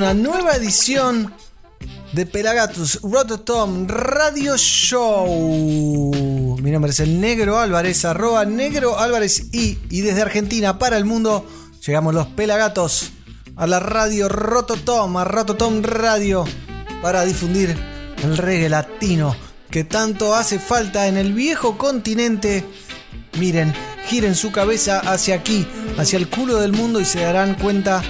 una nueva edición de Pelagatus Rototom Radio Show. Mi nombre es el Negro Álvarez, arroba Negro Álvarez y, y desde Argentina para el mundo llegamos los Pelagatos a la radio Rototom, a Rototom Radio, para difundir el reggae latino que tanto hace falta en el viejo continente. Miren, giren su cabeza hacia aquí, hacia el culo del mundo y se darán cuenta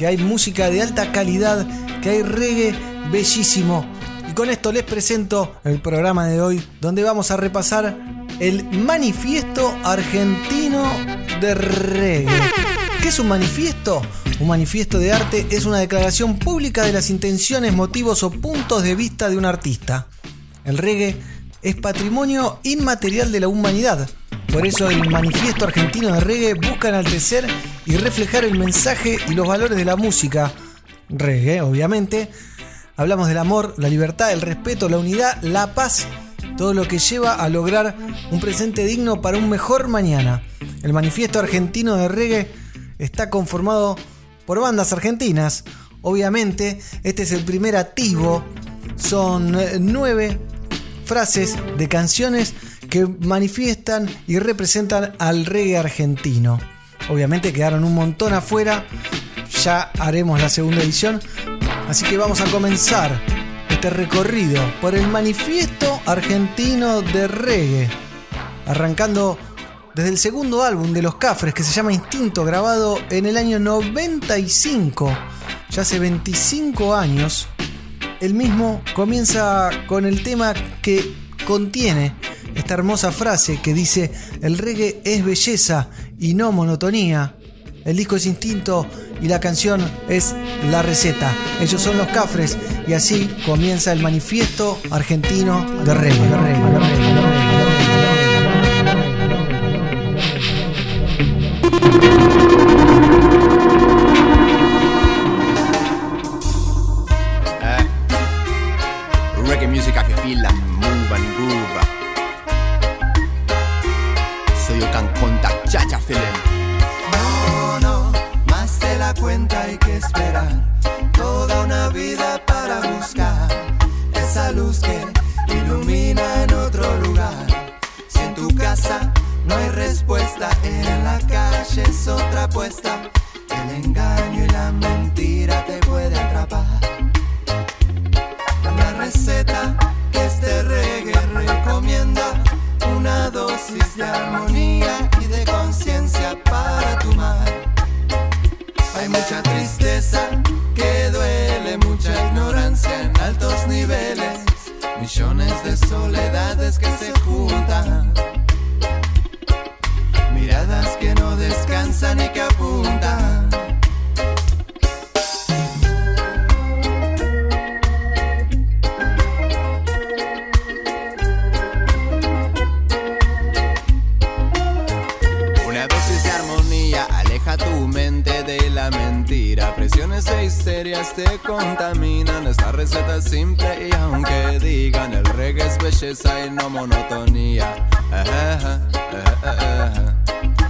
que hay música de alta calidad, que hay reggae bellísimo. Y con esto les presento el programa de hoy, donde vamos a repasar el manifiesto argentino de reggae. ¿Qué es un manifiesto? Un manifiesto de arte es una declaración pública de las intenciones, motivos o puntos de vista de un artista. El reggae es patrimonio inmaterial de la humanidad. Por eso el manifiesto argentino de reggae busca enaltecer y reflejar el mensaje y los valores de la música. Reggae, obviamente. Hablamos del amor, la libertad, el respeto, la unidad, la paz, todo lo que lleva a lograr un presente digno para un mejor mañana. El manifiesto argentino de reggae está conformado por bandas argentinas. Obviamente, este es el primer atisbo. Son eh, nueve frases de canciones que manifiestan y representan al reggae argentino. Obviamente quedaron un montón afuera, ya haremos la segunda edición, así que vamos a comenzar este recorrido por el manifiesto argentino de reggae, arrancando desde el segundo álbum de Los Cafres que se llama Instinto, grabado en el año 95, ya hace 25 años. El mismo comienza con el tema que contiene esta hermosa frase que dice, el reggae es belleza y no monotonía. El disco es instinto y la canción es la receta. Ellos son los cafres y así comienza el manifiesto argentino de reggae. Eh. Esa luz que ilumina en otro lugar. Si en tu casa no hay respuesta, en la calle es otra apuesta. El engaño y la mentira soledades que se juntan, miradas que no descansan y que apuntan. Una dosis de armonía aleja tu mente de la mentira. Presiones e histerias te contaminan. Esta receta es simple y aunque digan el belleza y no monotonía. Eh, eh,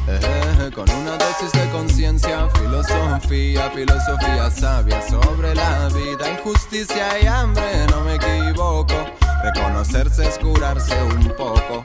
eh, Con una dosis de conciencia, filosofía, filosofía sabia sobre la vida, injusticia y hambre, no me equivoco. Reconocerse es curarse un poco.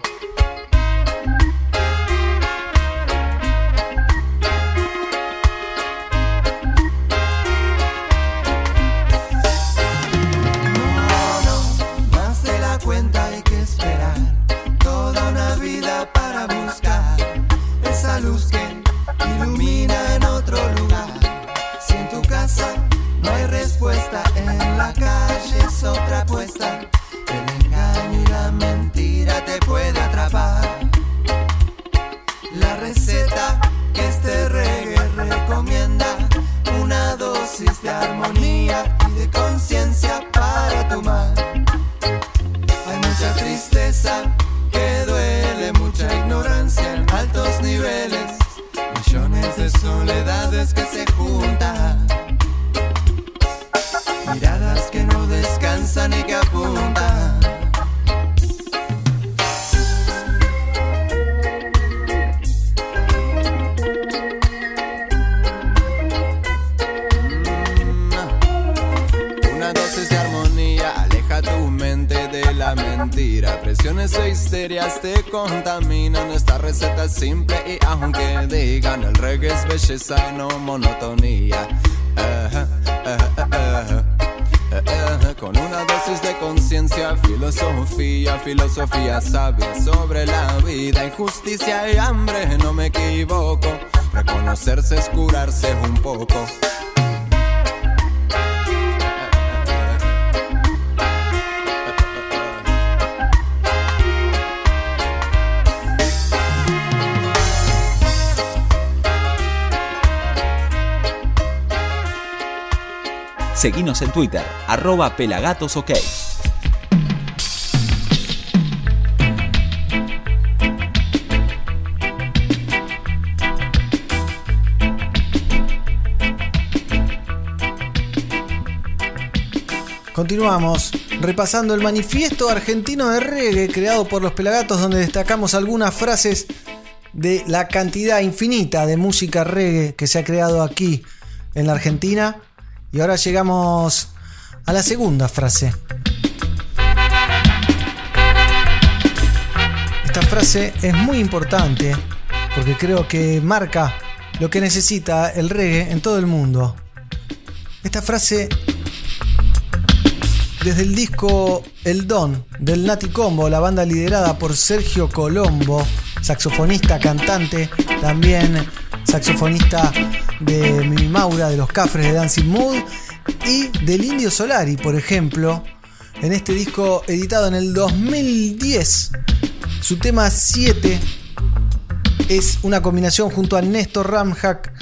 Es belleza y no monotonía. Seguinos en Twitter, arroba pelagatosok. Continuamos repasando el manifiesto argentino de reggae creado por los Pelagatos donde destacamos algunas frases de la cantidad infinita de música reggae que se ha creado aquí en la Argentina. Y ahora llegamos a la segunda frase. Esta frase es muy importante porque creo que marca lo que necesita el reggae en todo el mundo. Esta frase desde el disco El Don del Nati Combo, la banda liderada por Sergio Colombo, saxofonista, cantante, también saxofonista de Mimi Maura, de los Cafres de Dancing Mood y del Indio Solari, por ejemplo, en este disco editado en el 2010. Su tema 7 es una combinación junto a Néstor Ramhack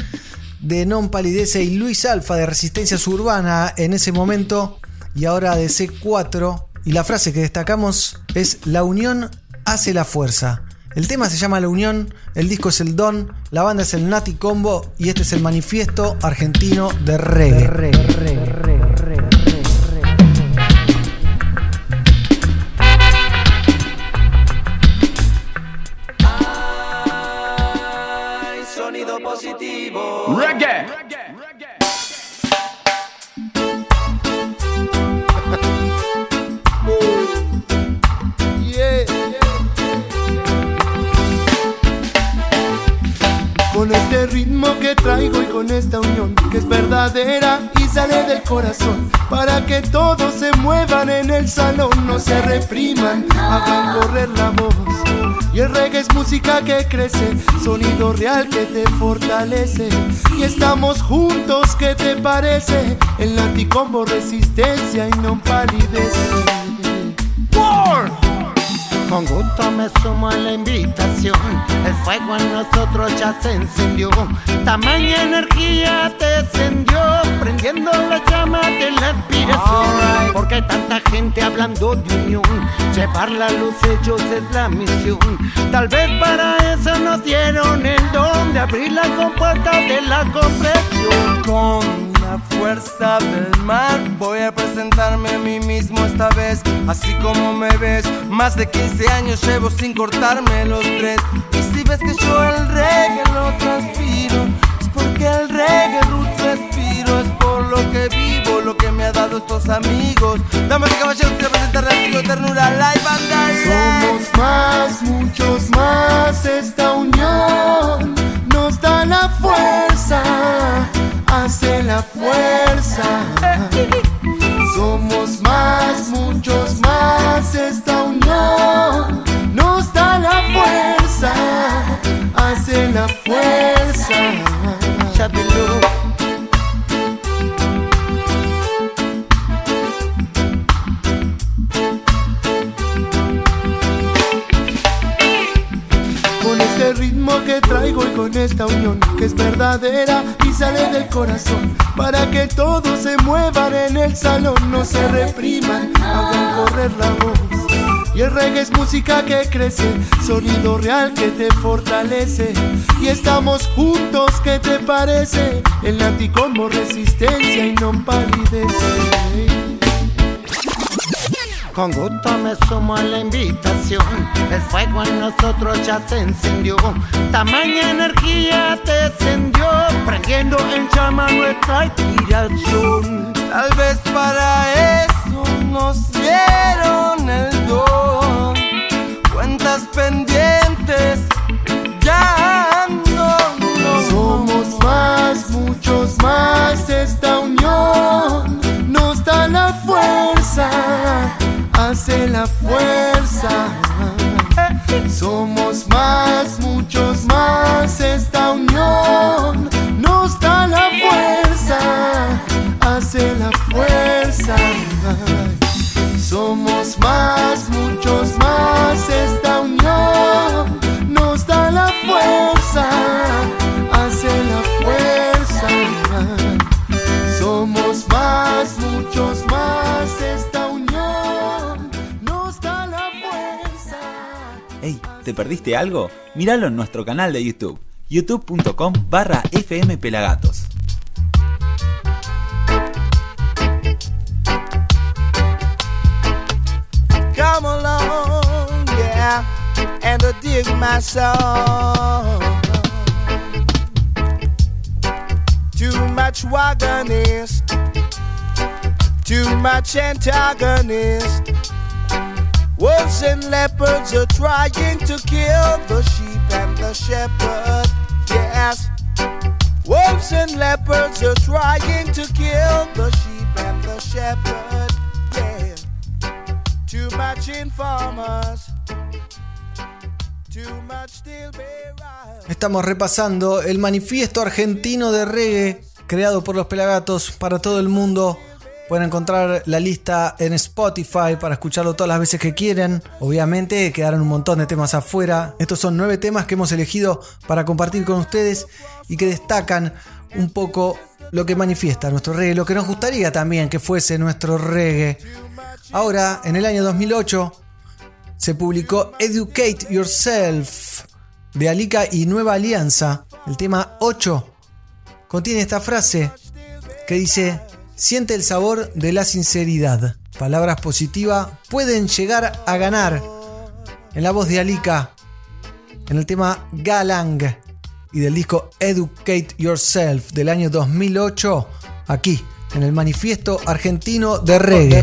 de Non Palidece y Luis Alfa de Resistencia Suburbana en ese momento y ahora de C4. Y la frase que destacamos es La unión hace la fuerza. El tema se llama La Unión, el disco es el Don, la banda es el Nati Combo y este es el manifiesto argentino de reggae. Hay con esta unión que es verdadera y sale del corazón para que todos se muevan en el salón, no se repriman, hagan correr la voz. Y el reggae es música que crece, sonido real que te fortalece. Y estamos juntos, ¿qué te parece? El anticombo resistencia y no palidece. Con gusto me sumo a la invitación. El fuego en nosotros ya se encendió. Tamaña energía descendió, prendiendo la llama de la aspiración. Porque tanta gente hablando de unión, llevar la luz ellos es la misión. Tal vez para eso nos dieron el don de abrir la compuerta de la comprensión. Con la fuerza del mar voy a presentarme a mí mismo esta vez, así como me ves. Más de 15 años llevo sin cortarme los tres. Y si ves que yo el reggae lo transpiro, es porque el reggae roots respiro, es por lo que vivo, lo que me ha dado estos amigos. Damas y caballeros, quiero presentar a de ternura live and Somos más, muchos más, esta unión nos da la fuerza, hace la fuerza. Somos más, muchos más, esta unión nos da la fuerza, hace la fuerza. Ritmo que traigo y con esta unión que es verdadera y sale del corazón para que todos se muevan en el salón, no se repriman, hagan correr la voz. Y el reggae es música que crece, sonido real que te fortalece. Y estamos juntos, ¿qué te parece? El nati como resistencia y no palidece. Con gusto me sumo a la invitación. El fuego en nosotros ya se encendió. Tamaña energía te encendió. Prendiendo en llama nuestra inspiración. Tal vez para eso nos dieron el don. Cuentas pendientes ya no. Somos más, muchos más. Esta hace ¿te perdiste algo? Míralo en nuestro canal de YouTube, youtube.com barra fmpelagatos. Come along, yeah, and dig my song. Too much wagonist, too much antagonist. Wolves and leopards are trying to kill the sheep and the shepherd. Yes, wolves and leopards are trying to kill the sheep and the shepherd. Yeah. Too much informers. Too much still bearers. Estamos repasando el manifiesto argentino de reggae creado por los Pelagatos para todo el mundo. Pueden encontrar la lista en Spotify para escucharlo todas las veces que quieran. Obviamente quedaron un montón de temas afuera. Estos son nueve temas que hemos elegido para compartir con ustedes y que destacan un poco lo que manifiesta nuestro reggae, lo que nos gustaría también que fuese nuestro reggae. Ahora, en el año 2008, se publicó Educate Yourself de Alica y Nueva Alianza. El tema 8 contiene esta frase que dice, siente el sabor de la sinceridad. Palabras positivas pueden llegar a ganar. En la voz de Alica, en el tema Galang y del disco Educate Yourself del año 2008, aquí en el manifiesto argentino de reggae.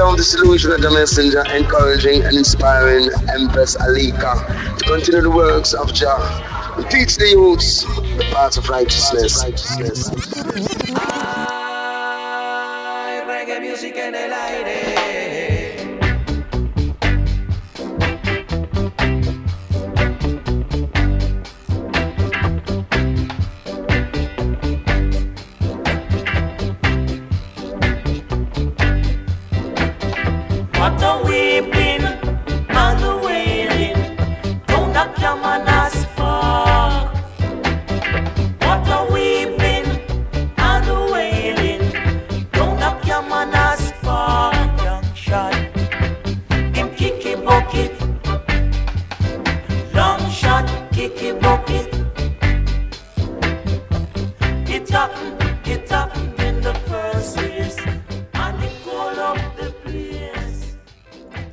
The solution of the messenger, encouraging and inspiring Empress Alika to continue the works of Jah. and Teach the youths the path of righteousness.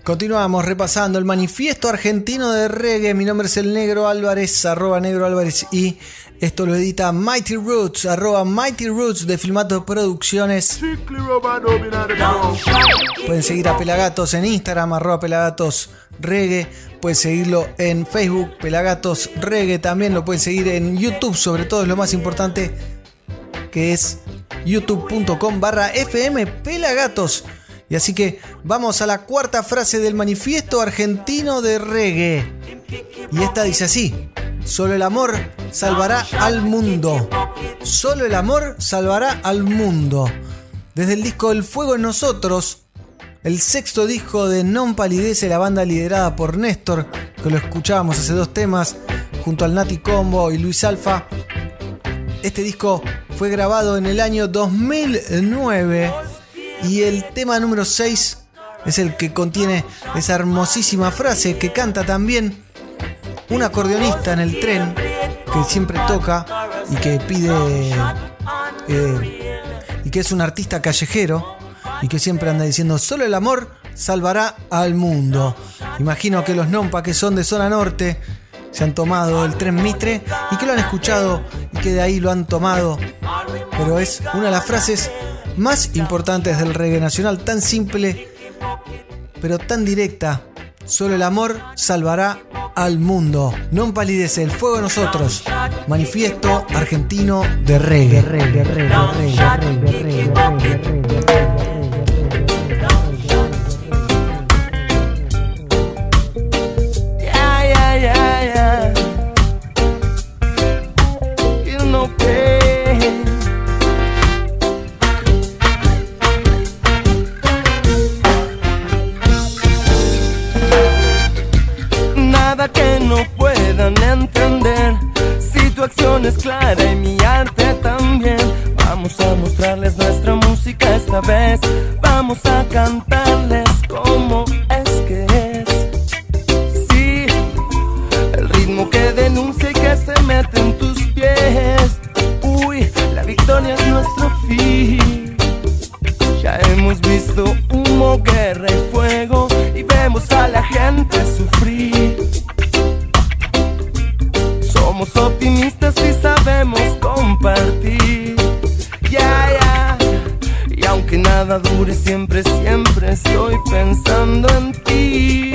Continuamos repasando el manifiesto argentino de reggae. Mi nombre es el Negro Álvarez, arroba Negro Álvarez y esto lo edita Mighty Roots, arroba Mighty Roots de Filmato Producciones. Pueden seguir a Pelagatos en Instagram, arroba Pelagatos Reggae. Pueden seguirlo en Facebook, Pelagatos Reggae. También lo pueden seguir en YouTube, sobre todo es lo más importante, que es youtube.com barra FM Pelagatos. Y así que vamos a la cuarta frase del manifiesto argentino de reggae. Y esta dice así. Solo el amor salvará al mundo. Solo el amor salvará al mundo. Desde el disco El Fuego en Nosotros, el sexto disco de Non Palidece, la banda liderada por Néstor, que lo escuchábamos hace dos temas, junto al Nati Combo y Luis Alfa. Este disco fue grabado en el año 2009 y el tema número 6 es el que contiene esa hermosísima frase que canta también un acordeonista en el tren que siempre toca y que pide eh, y que es un artista callejero y que siempre anda diciendo solo el amor salvará al mundo. Imagino que los nompa que son de zona norte se han tomado el tren Mitre y que lo han escuchado y que de ahí lo han tomado. Pero es una de las frases más importantes del reggae nacional, tan simple pero tan directa. Solo el amor salvará al mundo. No palidece el fuego a nosotros. Manifiesto argentino de reggae es clara y mi arte también. Vamos a mostrarles nuestra música esta vez. Vamos a cantarles como es que es. Sí, el ritmo que denuncia y que se mete en tus pies. Uy, la victoria es nuestro fin. Ya hemos visto humo, guerra y fuego y vemos a la gente sufrir. Nada dure siempre, siempre estoy pensando en ti.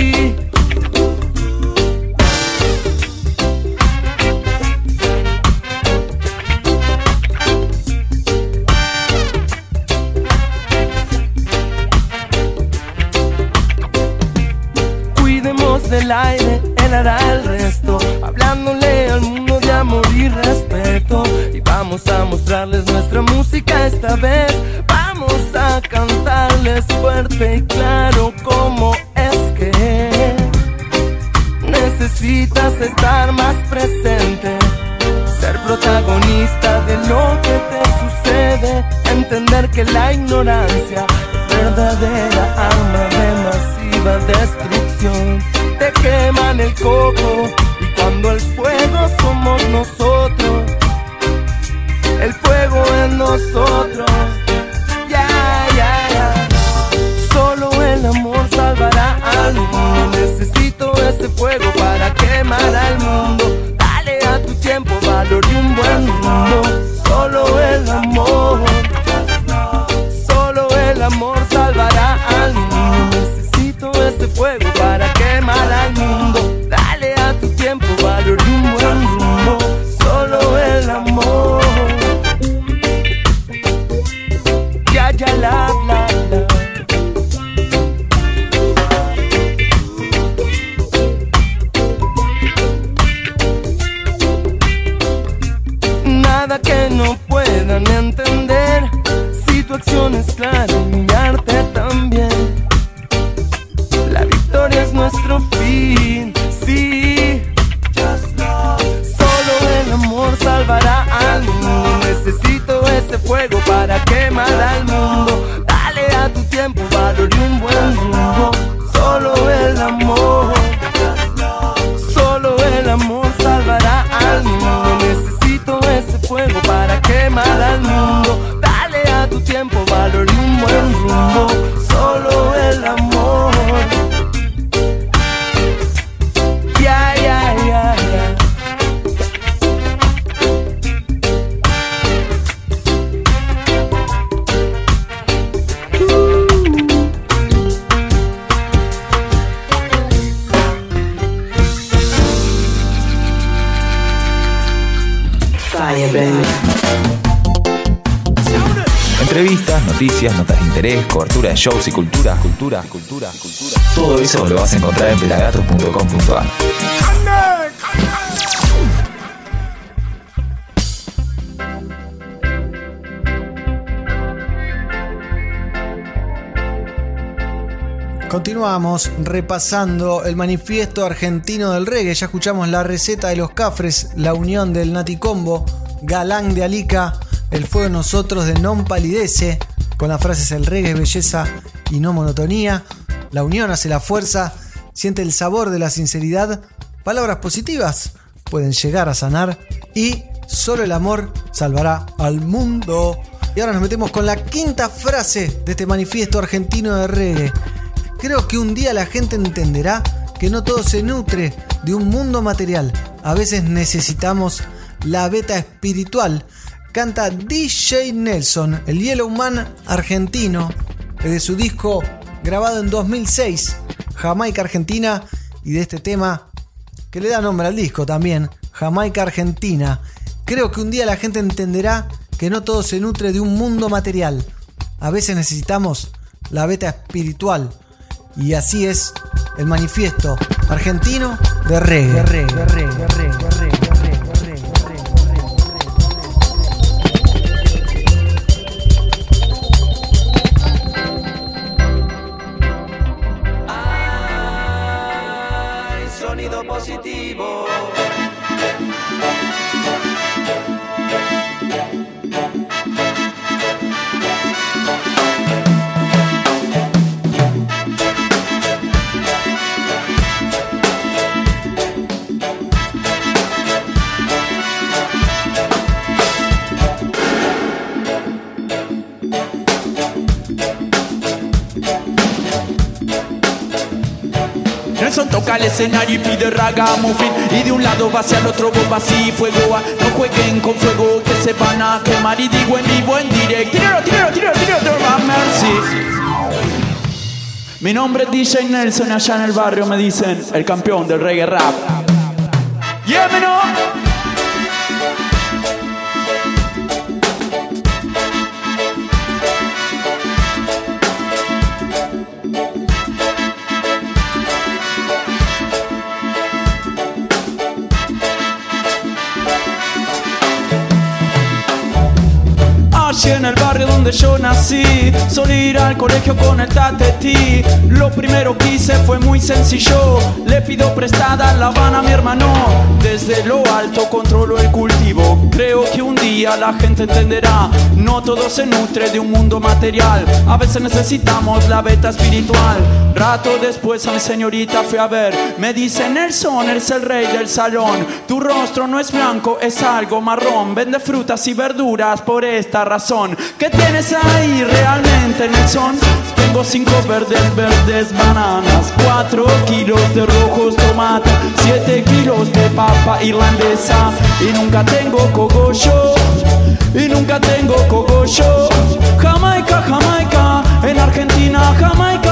para quemar al mundo. Dale a tu tiempo valor y un buen rumbo. Solo el amor. Ya, ya, la. Shows y cultura, cultura, cultura, cultura. Todo eso lo vas a encontrar en pelagato.com.ar. Continuamos repasando el manifiesto argentino del reggae. Ya escuchamos la receta de los cafres, la unión del Nati Combo, Galán de Alica, el fuego nosotros de Non Palidece, con las frases el reggae es belleza y no monotonía. La unión hace la fuerza, siente el sabor de la sinceridad. Palabras positivas pueden llegar a sanar y solo el amor salvará al mundo. Y ahora nos metemos con la quinta frase de este manifiesto argentino de reggae. Creo que un día la gente entenderá que no todo se nutre de un mundo material. A veces necesitamos la beta espiritual. Canta DJ Nelson, el Yellow Man argentino, de su disco grabado en 2006, Jamaica Argentina, y de este tema que le da nombre al disco también, Jamaica Argentina. Creo que un día la gente entenderá que no todo se nutre de un mundo material. A veces necesitamos la beta espiritual. Y así es el manifiesto argentino de reggae. Ay, Toca el escenario y pide ragamuffin. Y de un lado va hacia el otro bomba así fuego ah, No jueguen con fuego que se van a quemar. Y digo en vivo, en directo. Tíralo, tíralo, tíralo, tíralo, mercy Mi nombre es DJ Nelson Allá en el barrio me dicen El campeón del reggae rap. Yeah, me Allí en el barrio donde yo nací. Solía ir al colegio con el tateti Lo primero que hice fue muy sencillo. Le pido prestada la Habana mi hermano. Desde lo alto controlo el cultivo. Creo que un día la gente entenderá. No todo se nutre de un mundo material. A veces necesitamos la beta espiritual. Rato después a mi señorita fui a ver. Me dice Nelson, eres el rey del salón. Tu rostro no es blanco, es algo marrón. Vende frutas y verduras por esta razón. ¿Qué tienes ahí realmente Nelson? Tengo cinco verdes, verdes bananas Cuatro kilos de rojos tomates Siete kilos de papa irlandesa. Y nunca tengo cogollo Y nunca tengo cogollo. Jamaica, Jamaica En Argentina, Jamaica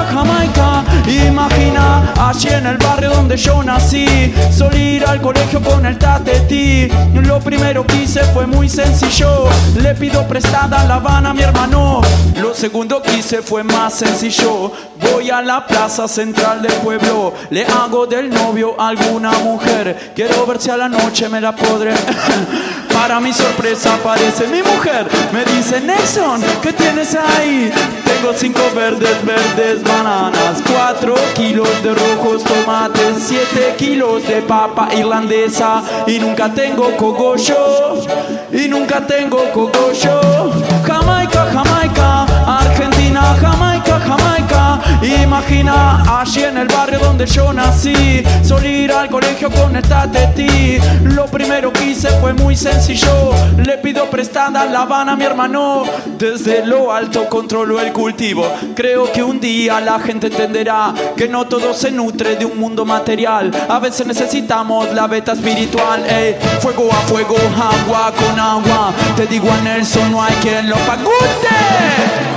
Imagina, allí en el barrio donde yo nací Solía ir al colegio con el tateti Lo primero que hice fue muy sencillo Le pido prestada la Habana a mi hermano Los segundo que hice fue más sencillo. Voy a la plaza central del pueblo, le hago del novio a alguna mujer. Quiero ver si a la noche me la podré. Para mi sorpresa aparece mi mujer. Me dice, Nelson, ¿qué tienes ahí? Tengo cinco verdes, verdes, bananas, cuatro kilos de rojos tomates, siete kilos de papa irlandesa y nunca tengo cogollo, y nunca tengo cogollo. Jamaica, Jamaica, Argentina, Jamaica, Jamaica. Imagina allí en el barrio donde yo nací, solía ir al colegio con esta ti. Lo primero que hice fue muy sencillo, le pido prestada la Habana a mi hermano. Desde lo alto controlo el cultivo. Creo que un día la gente entenderá que no todo se nutre de un mundo material. A veces necesitamos la beta espiritual. Ey, fuego a fuego, agua con agua. Te digo a Nelson, no hay quien lo pagute.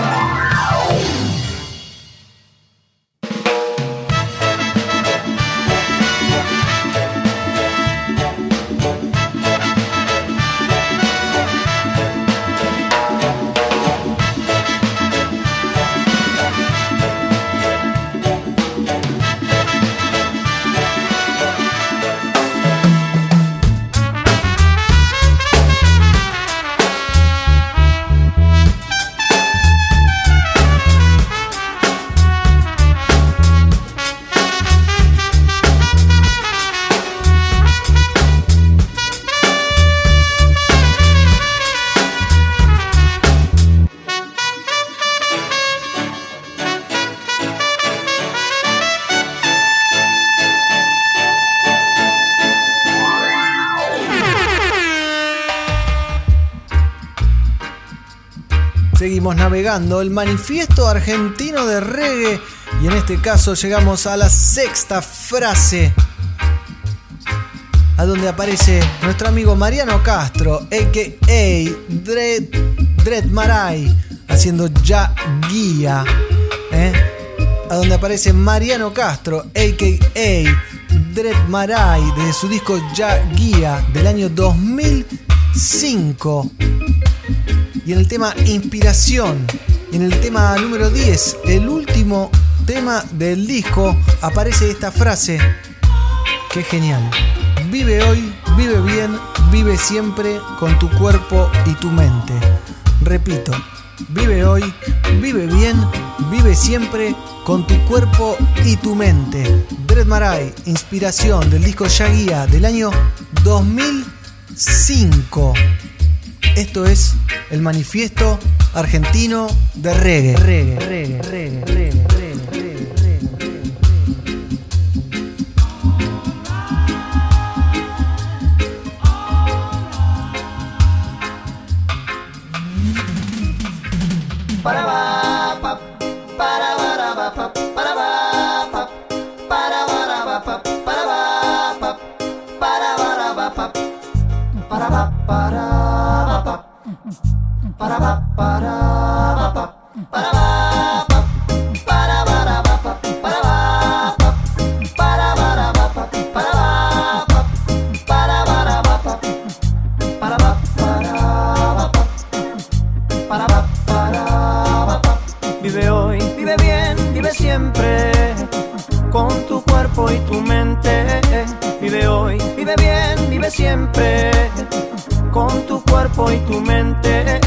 El manifiesto argentino de reggae y en este caso llegamos a la sexta frase a donde aparece nuestro amigo Mariano Castro, a.k.a. Dread, Dread Maray, haciendo ya guía. ¿eh? A donde aparece Mariano Castro, a.k.a. Dread Maray, desde su disco Ya Guía del año 2005. Y en el tema Inspiración, y en el tema número 10, el último tema del disco, aparece esta frase es genial. Vive hoy, vive bien, vive siempre con tu cuerpo y tu mente. Repito, vive hoy, vive bien, vive siempre con tu cuerpo y tu mente. Dread Marai, inspiración del disco Ya Guía del año 2005. Esto es el manifiesto argentino de reggae. reggae, reggae, reggae, reggae, Para cuerpo y tu mente. Vive hoy, vive bien, vive siempre con tu cuerpo y tu mente.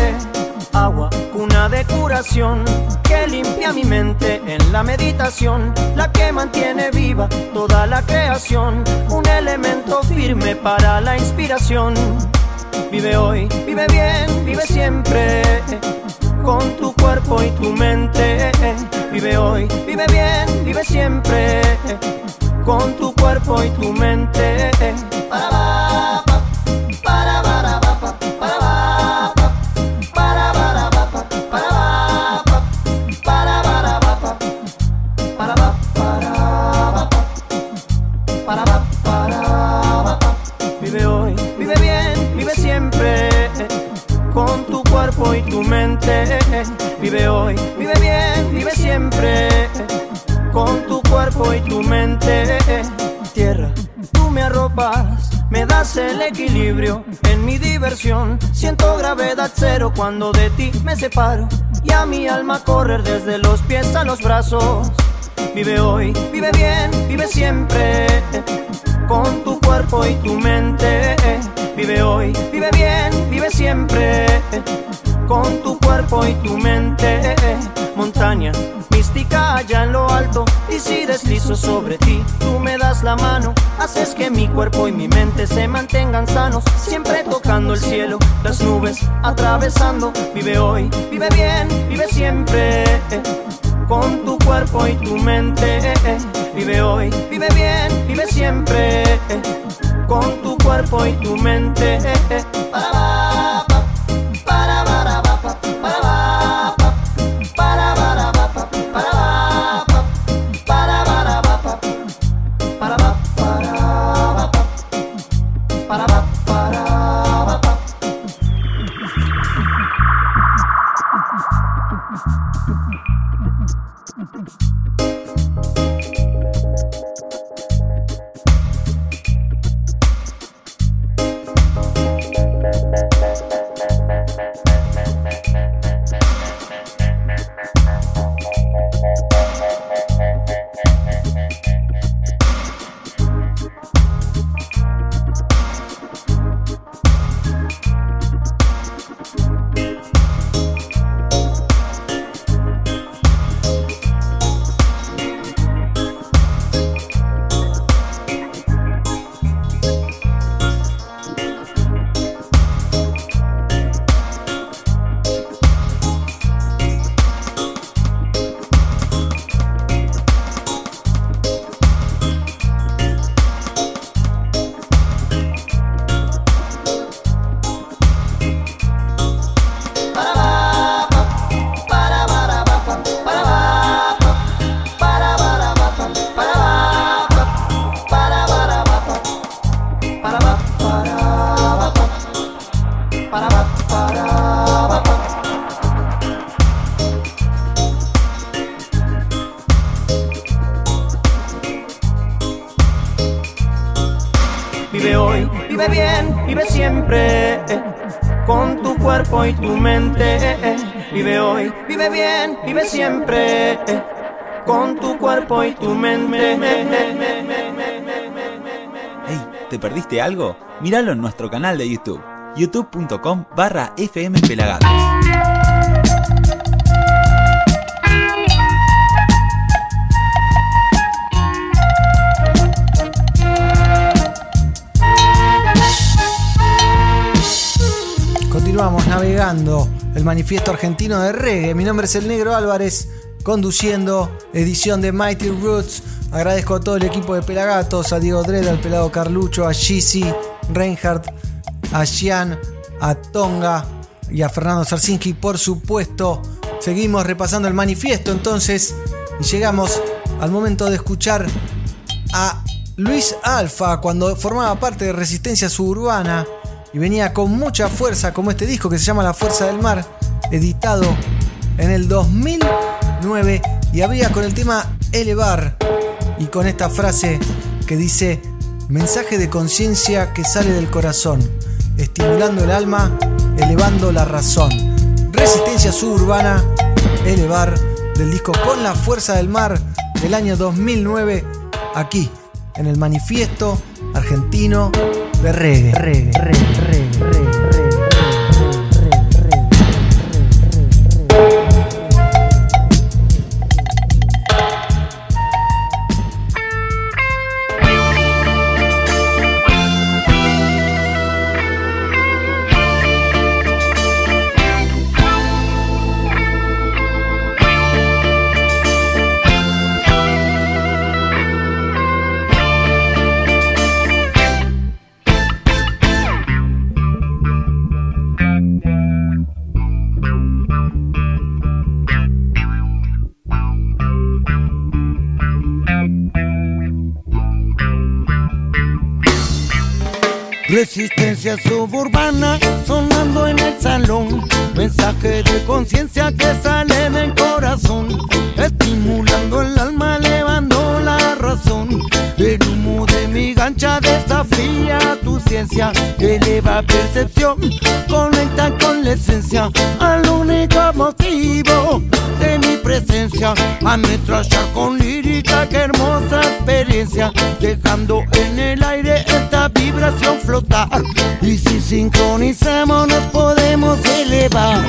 Agua, cuna de curación que limpia mi mente en la meditación, la que mantiene viva toda la creación, un elemento firme para la inspiración. Vive hoy, vive bien, vive siempre con tu cuerpo y tu mente. Vive hoy, vive bien, vive siempre con tu cuerpo y tu mente. Para el equilibrio en mi diversión. Siento gravedad cero cuando de ti me separo. y a mi alma correr desde los pies a los brazos. Vive hoy, vive bien, vive siempre, con tu cuerpo y tu mente. Vive hoy, vive bien, vive siempre, con tu cuerpo y tu mente. Montaña mística allá en lo alto, y si deslizo sobre ti, tú me das la mano, haces que mi cuerpo y mi mente se mantengan sanos, siempre tocando el cielo, las nubes atravesando. Vive hoy, vive bien, vive siempre con tu cuerpo y tu mente. Vive hoy, vive bien, vive siempre, con tu cuerpo y tu mente. Con tu cuerpo y tu mente. Vive hoy, vive bien, vive siempre, con tu cuerpo y tu mente. Hey, ¿te perdiste algo? Míralo en nuestro canal de YouTube, youtube.com barra fmpelagatos. Continuamos navegando el manifiesto argentino de reggae. Mi nombre es el Negro Álvarez, conduciendo edición de Mighty Roots. Agradezco a todo el equipo de Pelagatos, a Diego Dredd, al pelado Carlucho, a Shizzy, Reinhardt, a Gian, a Tonga y a Fernando Sarsinski. Por supuesto, seguimos repasando el manifiesto entonces y llegamos al momento de escuchar a Luis Alfa cuando formaba parte de Resistencia Suburbana y venía con mucha fuerza como este disco que se llama La Fuerza del Mar, editado en el 2009 y había con el tema Elevar y con esta frase que dice mensaje de conciencia que sale del corazón, estimulando el alma, elevando la razón. Resistencia suburbana, elevar del disco Con la Fuerza del Mar del año 2009 aquí en el manifiesto argentino de reggae. reggae, reggae, reggae, Resistencia suburbana sonando en el salón. Mensaje de conciencia que sale del corazón. Estimulando el alma, El humo de mi gancha desafía tu ciencia. Eleva percepción, conecta con la esencia. Al único motivo esencia, ametrallar con lírica, qué hermosa experiencia, dejando en el aire esta vibración flotar. Y si sincronizamos nos podemos elevar.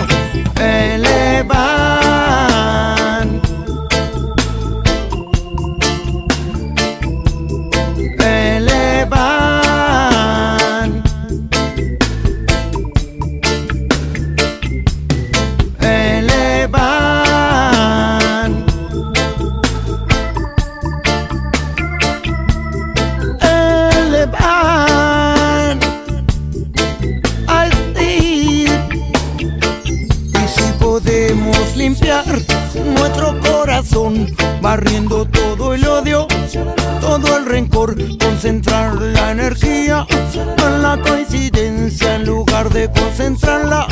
Elevar. Barriendo todo el odio, todo el rencor, concentrar la energía en la coincidencia en lugar de concentrarla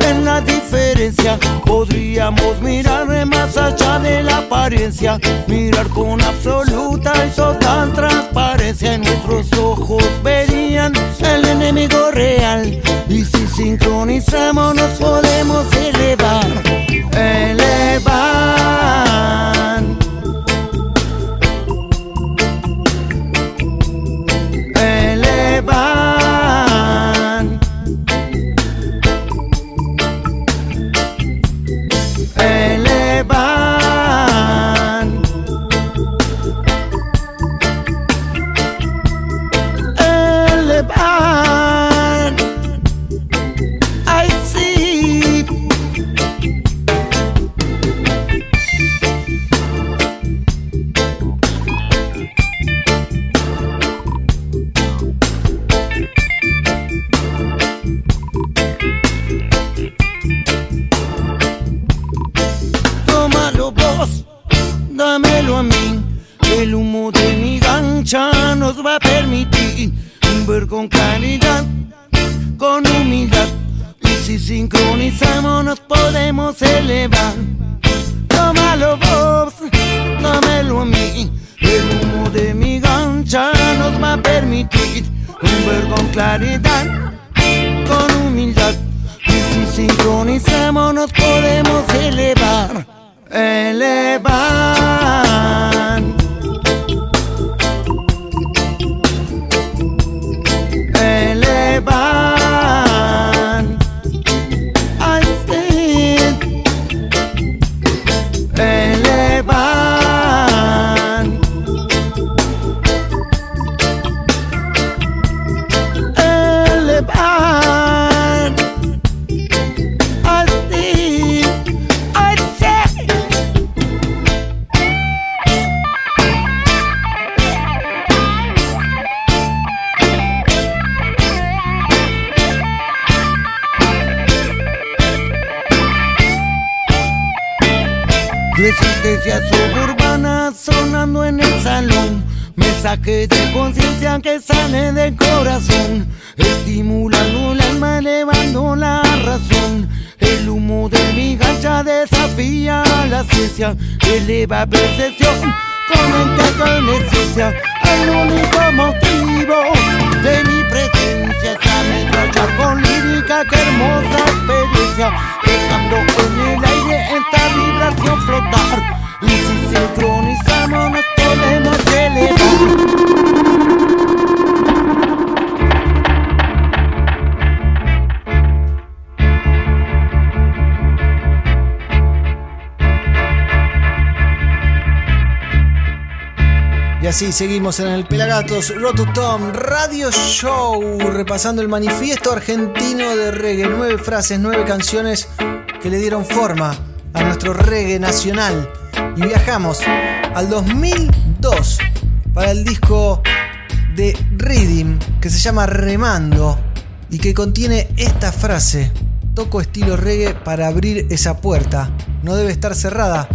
en la diferencia. Podríamos mirar más allá de la apariencia, mirar con absoluta y total transparencia. En nuestros ojos verían el enemigo real. Y si sincronizamos, nos podemos elevar, De conciencia que sale del corazón. Estimulando el alma, elevando la razón. El humo de mi gancha desafía la ciencia. Eleva percepción, con esencia. El único motivo Y así seguimos en el Pelagatos Rototom Radio Show, repasando el manifiesto argentino de reggae. Nueve frases, nueve canciones que le dieron forma a nuestro reggae nacional. Y viajamos al 2002 para el disco de Rhythm que se llama Remando y que contiene esta frase. Toco estilo reggae para abrir esa puerta. No debe estar cerrada.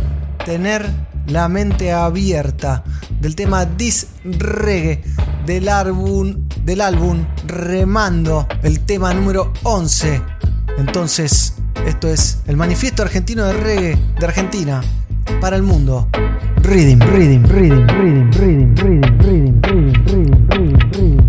Tener la mente abierta. Del tema This Reggae del álbum, del álbum Remando, el tema número 11. Entonces, esto es el manifiesto argentino de reggae de Argentina para el mundo. Rhythm, rhythm, rhythm, rhythm, rhythm, rhythm, rhythm, rhythm, rhythm, rhythm,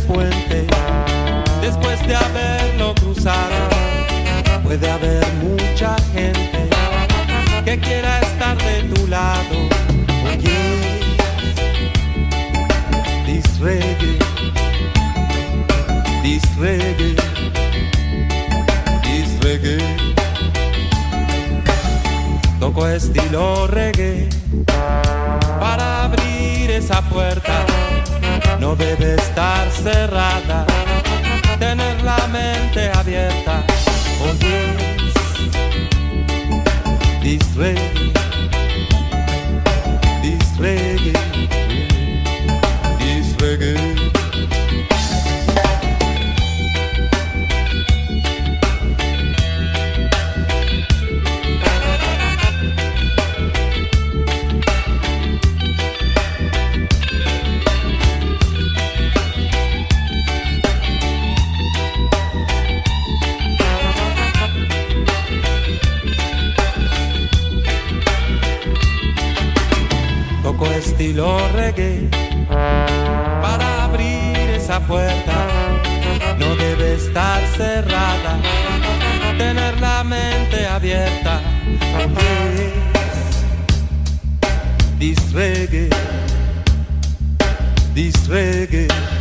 puente después de haberlo cruzado. Puede haber mucha gente que quiera estar de tu lado. Oye, this reggae, this reggae, this reggae. Toco estilo reggae para abrir esa puerta no debe cerrada, tener la mente abierta. Oye, this reggae, this reggae, this reggae,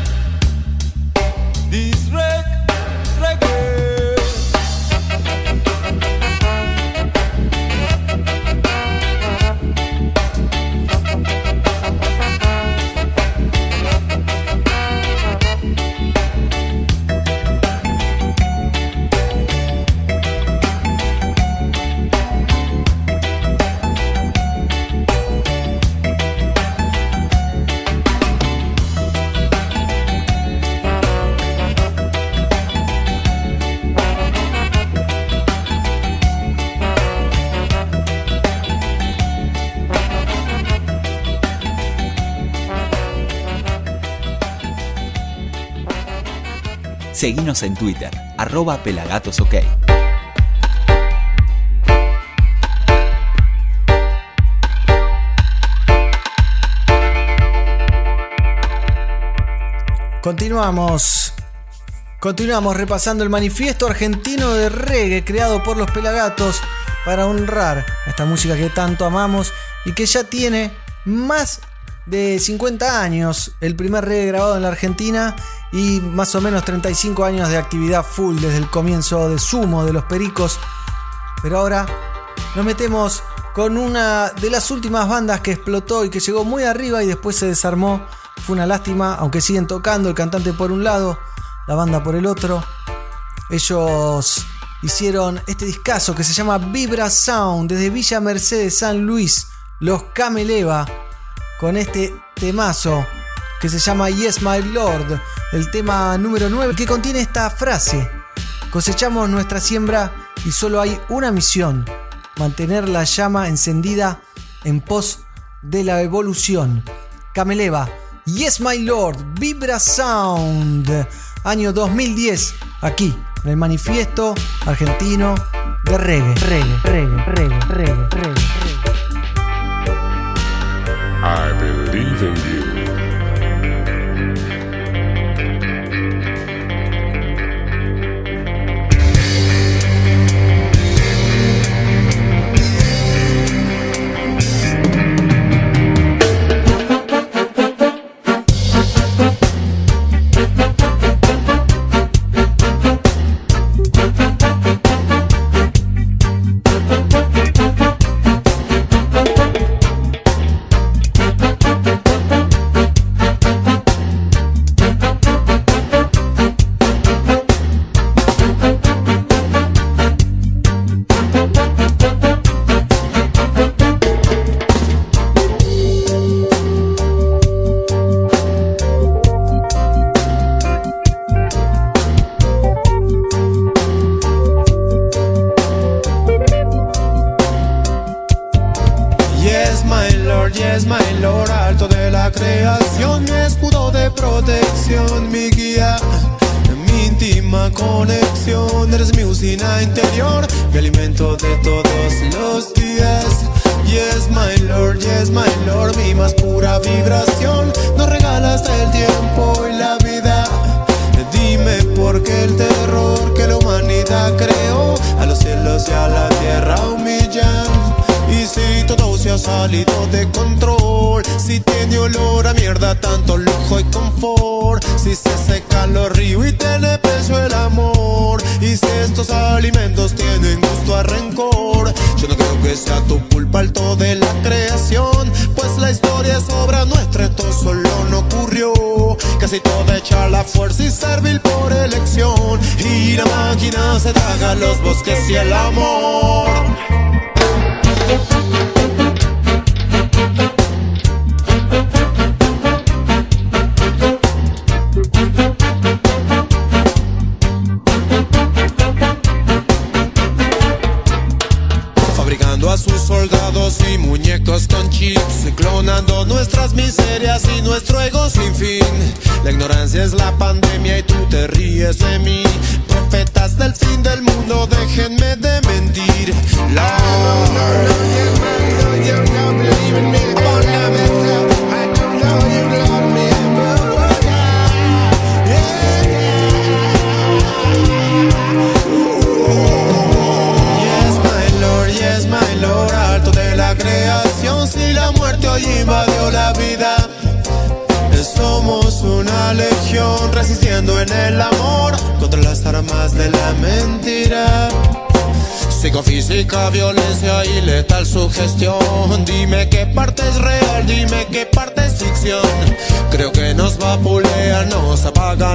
Seguinos en Twitter, arroba. Continuamos. Continuamos repasando el manifiesto argentino de reggae creado por los Pelagatos para honrar esta música que tanto amamos y que ya tiene más de 50 años, el primer reggae grabado en la Argentina y más o menos 35 años de actividad full desde el comienzo de Sumo de los Pericos. Pero ahora nos metemos con una de las últimas bandas que explotó y que llegó muy arriba y después se desarmó. Fue una lástima, aunque siguen tocando, el cantante por un lado, la banda por el otro. Ellos hicieron este discazo que se llama Vibra Sound desde Villa Mercedes, San Luis, los Cameleva, con este temazo que se llama Yes My Lord, el tema número 9 que contiene esta frase. Cosechamos nuestra siembra y solo hay una misión, mantener la llama encendida en pos de la evolución. Cameleva, Yes My Lord, Vibra Sound, año 2010, aquí, en el manifiesto argentino de reggae. Reggae, reggae, reggae, reggae, reggae. I believe in you. Sea tu culpa el todo de la creación, pues la historia es obra nuestra, esto solo no ocurrió, casi todo echa la fuerza y servil por elección, y la máquina se traga los bosques y el amor.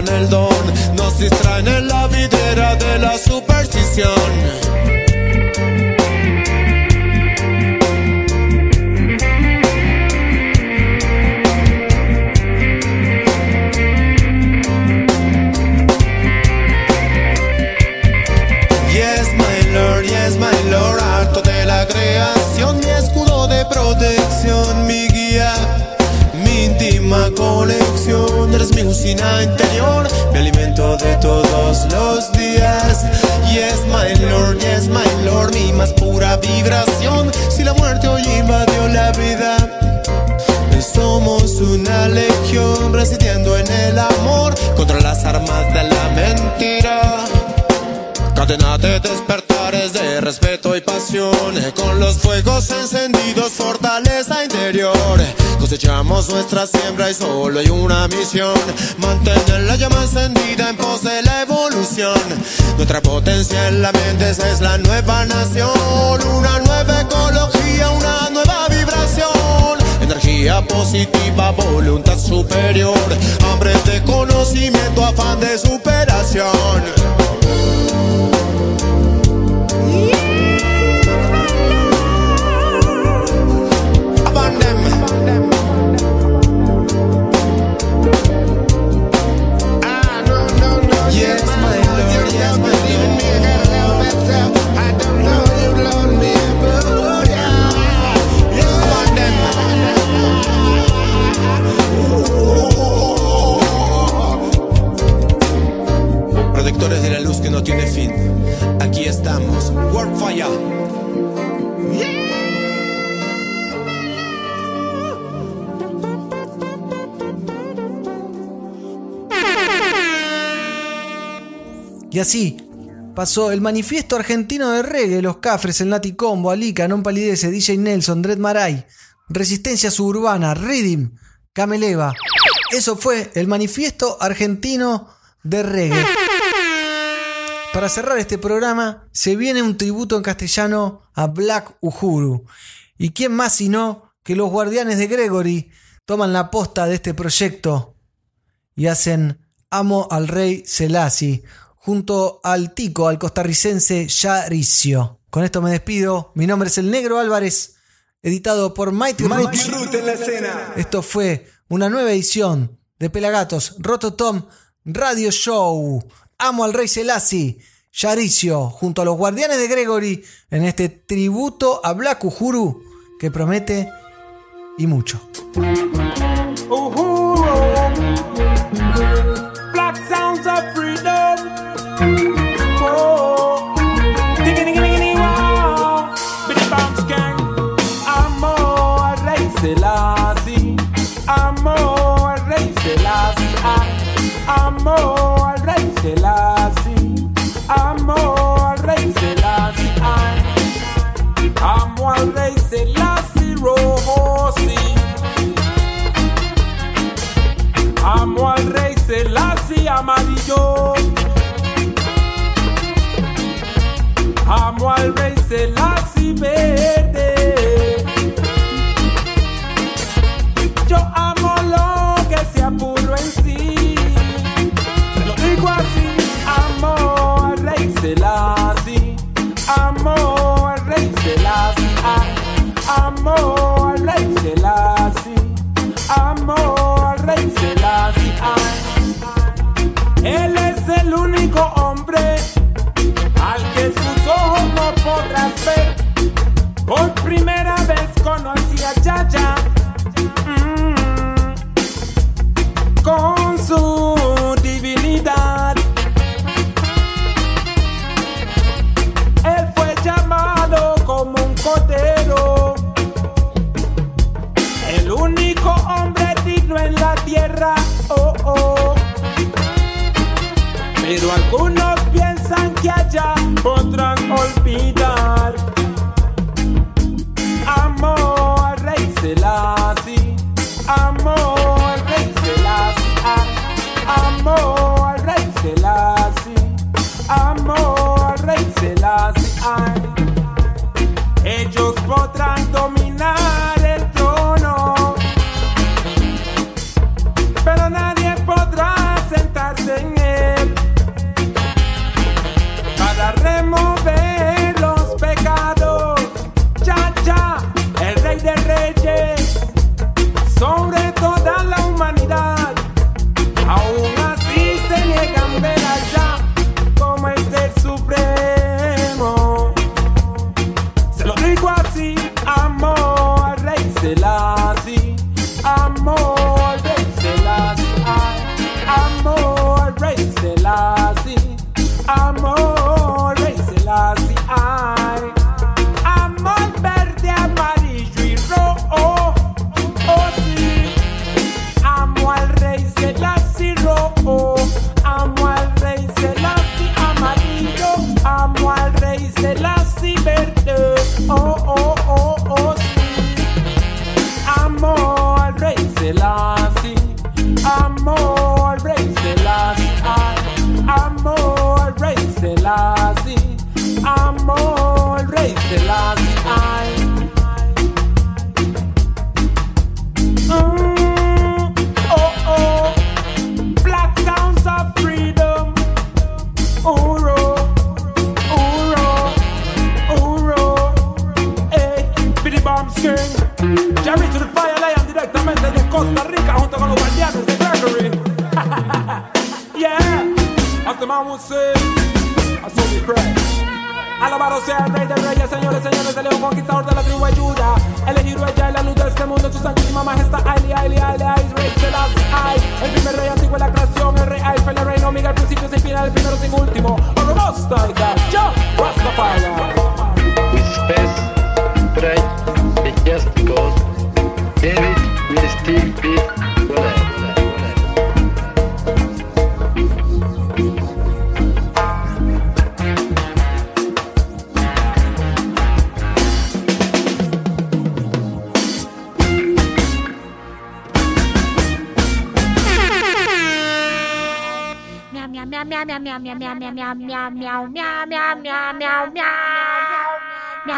El don, nos distraen en la videra de la superstición. Lord, yes, my lord, harto de la creación, mi escudo de protección, mi íntima colección. Eres mi usina interior, mi alimento de todos los días. Yes, my lord, yes, my lord, mi más pura vibración. Si la muerte hoy invadió la vida. Somos una legión resistiendo en el amor contra las armas de la mentira. Cadena de despertares de respeto y pasión, con los fuegos encendidos, fortaleza interior. Cosechamos nuestra siembra y solo hay una misión, mantener la llama encendida en pos de la evolución. Nuestra potencia en la mente, es la nueva nación, una nueva ecología, una nueva vibración. Energía positiva, voluntad superior, hambre de conocimiento, afán de superación. De la luz que no tiene fin. Aquí estamos. Warfire. Y así pasó el manifiesto argentino de reggae, Los Cafres, el Nati Combo, Alica, Non Palidece, DJ Nelson, Dread Maray, Resistencia Suburbana, Rhythm, Cameleva. Eso fue el manifiesto argentino de reggae. Para cerrar este programa, se viene un tributo en castellano a Black Uhuru. ¿Y quién más sino que los guardianes de Gregory toman la posta de este proyecto y hacen Amo al Rey Selassie junto al tico, al costarricense Yaricio. Con esto me despido. Mi nombre es El Negro Álvarez, editado por Mighty, Roots. en la escena. Esto fue una nueva edición de Pelagatos Rototom Radio Show. Amo al Rey Selassie, Yaricio, junto a los Guardianes de Gregory, en este tributo a Black Uhuru que promete y mucho. amarillo. Amo al rey Selassie